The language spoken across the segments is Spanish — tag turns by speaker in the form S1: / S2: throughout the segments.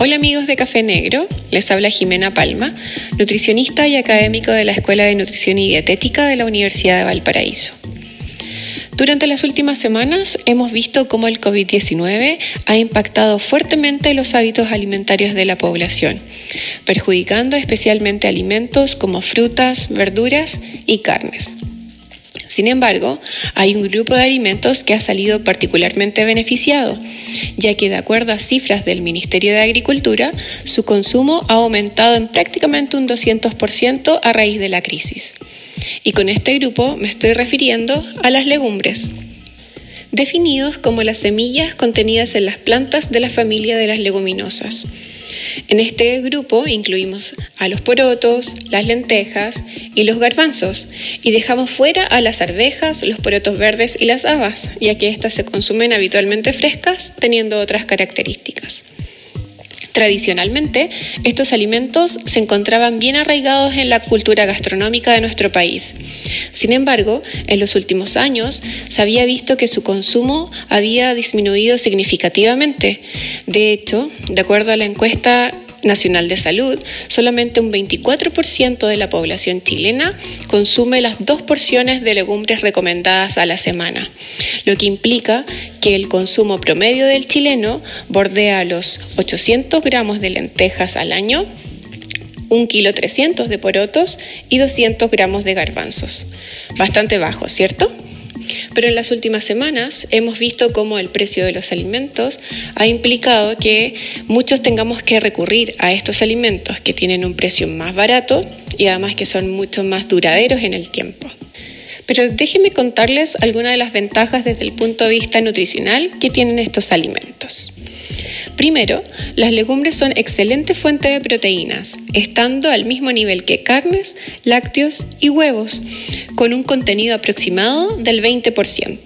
S1: Hola amigos de Café Negro, les habla Jimena Palma, nutricionista y académico de la Escuela de Nutrición y Dietética de la Universidad de Valparaíso. Durante las últimas semanas hemos visto cómo el COVID-19 ha impactado fuertemente los hábitos alimentarios de la población, perjudicando especialmente alimentos como frutas, verduras y carnes. Sin embargo, hay un grupo de alimentos que ha salido particularmente beneficiado, ya que de acuerdo a cifras del Ministerio de Agricultura, su consumo ha aumentado en prácticamente un 200% a raíz de la crisis. Y con este grupo me estoy refiriendo a las legumbres definidos como las semillas contenidas en las plantas de la familia de las leguminosas. En este grupo incluimos a los porotos, las lentejas y los garbanzos y dejamos fuera a las arvejas, los porotos verdes y las habas, ya que éstas se consumen habitualmente frescas teniendo otras características. Tradicionalmente, estos alimentos se encontraban bien arraigados en la cultura gastronómica de nuestro país. Sin embargo, en los últimos años se había visto que su consumo había disminuido significativamente. De hecho, de acuerdo a la encuesta Nacional de Salud, solamente un 24% de la población chilena consume las dos porciones de legumbres recomendadas a la semana, lo que implica que el consumo promedio del chileno bordea los 800 gramos de lentejas al año, 1 kilo 300 de porotos y 200 gramos de garbanzos. Bastante bajo, ¿cierto? Pero en las últimas semanas hemos visto cómo el precio de los alimentos ha implicado que muchos tengamos que recurrir a estos alimentos que tienen un precio más barato y además que son mucho más duraderos en el tiempo. Pero déjenme contarles algunas de las ventajas desde el punto de vista nutricional que tienen estos alimentos. Primero, las legumbres son excelente fuente de proteínas, estando al mismo nivel que carnes, lácteos y huevos, con un contenido aproximado del 20%.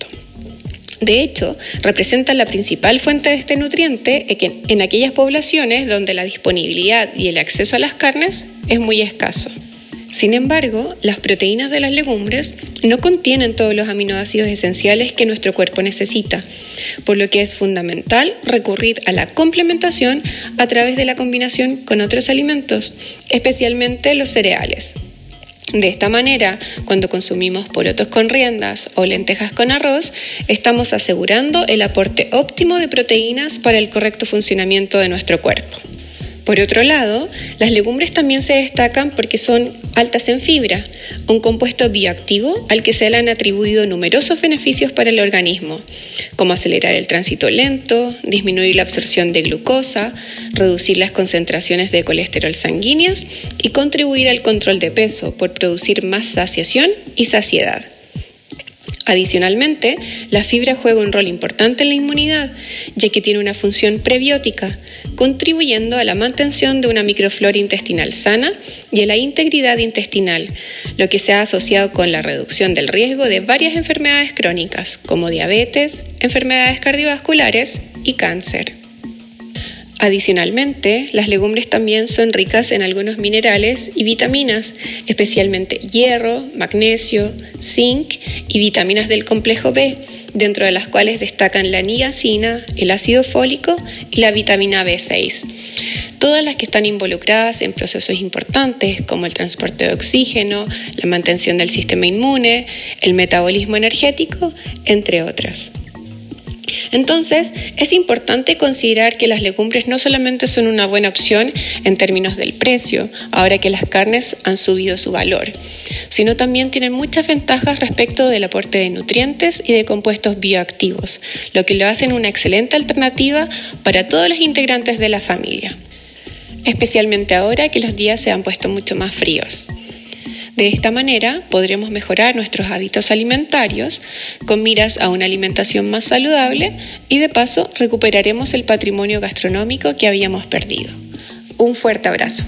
S1: De hecho, representan la principal fuente de este nutriente en aquellas poblaciones donde la disponibilidad y el acceso a las carnes es muy escaso. Sin embargo, las proteínas de las legumbres no contienen todos los aminoácidos esenciales que nuestro cuerpo necesita, por lo que es fundamental recurrir a la complementación a través de la combinación con otros alimentos, especialmente los cereales. De esta manera, cuando consumimos porotos con riendas o lentejas con arroz, estamos asegurando el aporte óptimo de proteínas para el correcto funcionamiento de nuestro cuerpo. Por otro lado, las legumbres también se destacan porque son altas en fibra, un compuesto bioactivo al que se le han atribuido numerosos beneficios para el organismo, como acelerar el tránsito lento, disminuir la absorción de glucosa, reducir las concentraciones de colesterol sanguíneas y contribuir al control de peso por producir más saciación y saciedad. Adicionalmente, la fibra juega un rol importante en la inmunidad, ya que tiene una función prebiótica, contribuyendo a la mantención de una microflora intestinal sana y a la integridad intestinal, lo que se ha asociado con la reducción del riesgo de varias enfermedades crónicas, como diabetes, enfermedades cardiovasculares y cáncer. Adicionalmente, las legumbres también son ricas en algunos minerales y vitaminas, especialmente hierro, magnesio, zinc y vitaminas del complejo B, dentro de las cuales destacan la niacina, el ácido fólico y la vitamina B6. Todas las que están involucradas en procesos importantes como el transporte de oxígeno, la mantención del sistema inmune, el metabolismo energético, entre otras. Entonces, es importante considerar que las legumbres no solamente son una buena opción en términos del precio, ahora que las carnes han subido su valor, sino también tienen muchas ventajas respecto del aporte de nutrientes y de compuestos bioactivos, lo que lo hacen una excelente alternativa para todos los integrantes de la familia, especialmente ahora que los días se han puesto mucho más fríos. De esta manera podremos mejorar nuestros hábitos alimentarios con miras a una alimentación más saludable y de paso recuperaremos el patrimonio gastronómico que habíamos perdido. Un fuerte abrazo.